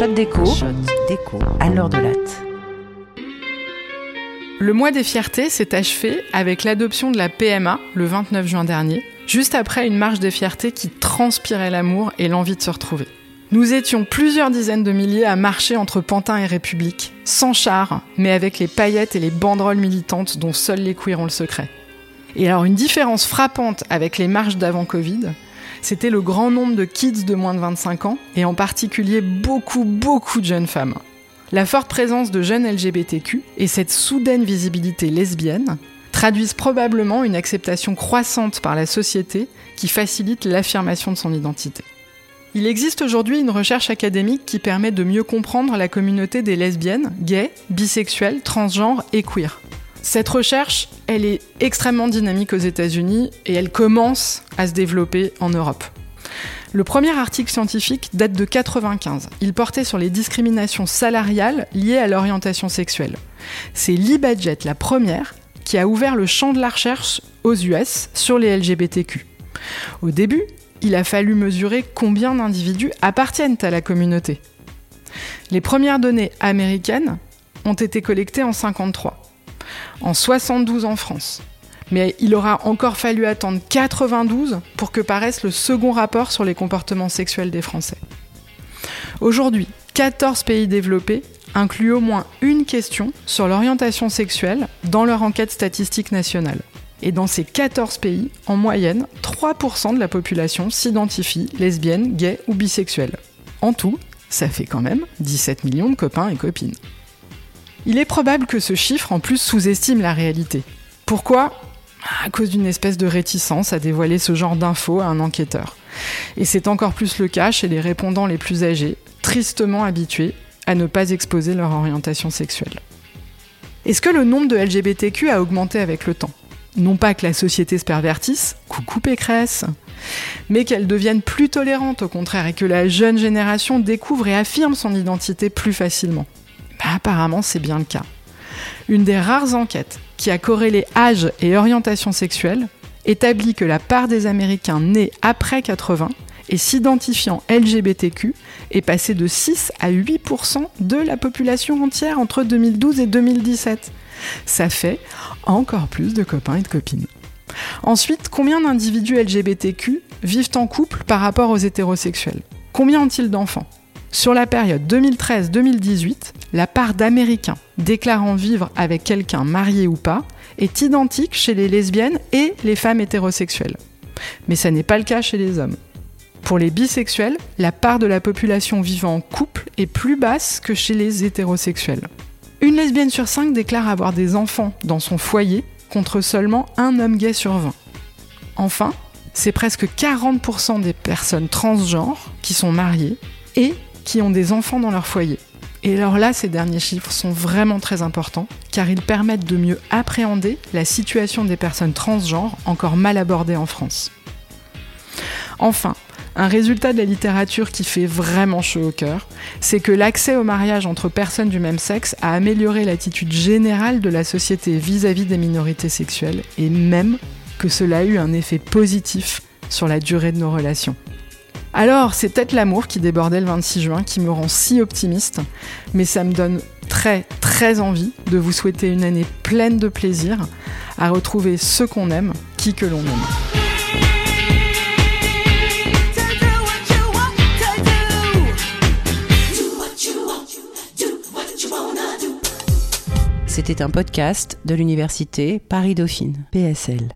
Shot déco, déco à l'heure de latte. Le mois des fiertés s'est achevé avec l'adoption de la PMA le 29 juin dernier, juste après une marche des fiertés qui transpirait l'amour et l'envie de se retrouver. Nous étions plusieurs dizaines de milliers à marcher entre Pantin et République, sans char, mais avec les paillettes et les banderoles militantes dont seuls les queers ont le secret. Et alors une différence frappante avec les marches d'avant Covid, c'était le grand nombre de kids de moins de 25 ans, et en particulier beaucoup, beaucoup de jeunes femmes. La forte présence de jeunes LGBTQ et cette soudaine visibilité lesbienne traduisent probablement une acceptation croissante par la société qui facilite l'affirmation de son identité. Il existe aujourd'hui une recherche académique qui permet de mieux comprendre la communauté des lesbiennes, gays, bisexuels, transgenres et queer. Cette recherche, elle est extrêmement dynamique aux États-Unis et elle commence à se développer en Europe. Le premier article scientifique date de 95. Il portait sur les discriminations salariales liées à l'orientation sexuelle. C'est l'e-budget, la première, qui a ouvert le champ de la recherche aux US sur les LGBTQ. Au début, il a fallu mesurer combien d'individus appartiennent à la communauté. Les premières données américaines ont été collectées en 53, en 72 en France, mais il aura encore fallu attendre 92 pour que paraisse le second rapport sur les comportements sexuels des Français. Aujourd'hui, 14 pays développés incluent au moins une question sur l'orientation sexuelle dans leur enquête statistique nationale. Et dans ces 14 pays, en moyenne, 3% de la population s'identifie lesbienne, gay ou bisexuelle. En tout, ça fait quand même 17 millions de copains et copines. Il est probable que ce chiffre en plus sous-estime la réalité. Pourquoi? À cause d'une espèce de réticence à dévoiler ce genre d'infos à un enquêteur. Et c'est encore plus le cas chez les répondants les plus âgés, tristement habitués à ne pas exposer leur orientation sexuelle. Est-ce que le nombre de LGBTQ a augmenté avec le temps? Non pas que la société se pervertisse, coucou Pécresse, mais qu'elle devienne plus tolérante au contraire et que la jeune génération découvre et affirme son identité plus facilement. Apparemment c'est bien le cas. Une des rares enquêtes qui a corrélé âge et orientation sexuelle, établit que la part des Américains nés après 80 et s'identifiant LGBTQ est passée de 6 à 8% de la population entière entre 2012 et 2017. Ça fait encore plus de copains et de copines. Ensuite, combien d'individus LGBTQ vivent en couple par rapport aux hétérosexuels? Combien ont-ils d'enfants? Sur la période 2013-2018, la part d'Américains déclarant vivre avec quelqu'un marié ou pas est identique chez les lesbiennes et les femmes hétérosexuelles. Mais ça n'est pas le cas chez les hommes. Pour les bisexuels, la part de la population vivant en couple est plus basse que chez les hétérosexuels. Une lesbienne sur cinq déclare avoir des enfants dans son foyer contre seulement un homme gay sur 20. Enfin, c'est presque 40% des personnes transgenres qui sont mariées et qui ont des enfants dans leur foyer. Et alors là, ces derniers chiffres sont vraiment très importants, car ils permettent de mieux appréhender la situation des personnes transgenres encore mal abordées en France. Enfin, un résultat de la littérature qui fait vraiment chaud au cœur, c'est que l'accès au mariage entre personnes du même sexe a amélioré l'attitude générale de la société vis-à-vis des minorités sexuelles, et même que cela a eu un effet positif sur la durée de nos relations. Alors, c'est peut-être l'amour qui débordait le 26 juin qui me rend si optimiste, mais ça me donne très très envie de vous souhaiter une année pleine de plaisir, à retrouver ceux qu'on aime, qui que l'on aime. C'était un podcast de l'université Paris-Dauphine, PSL.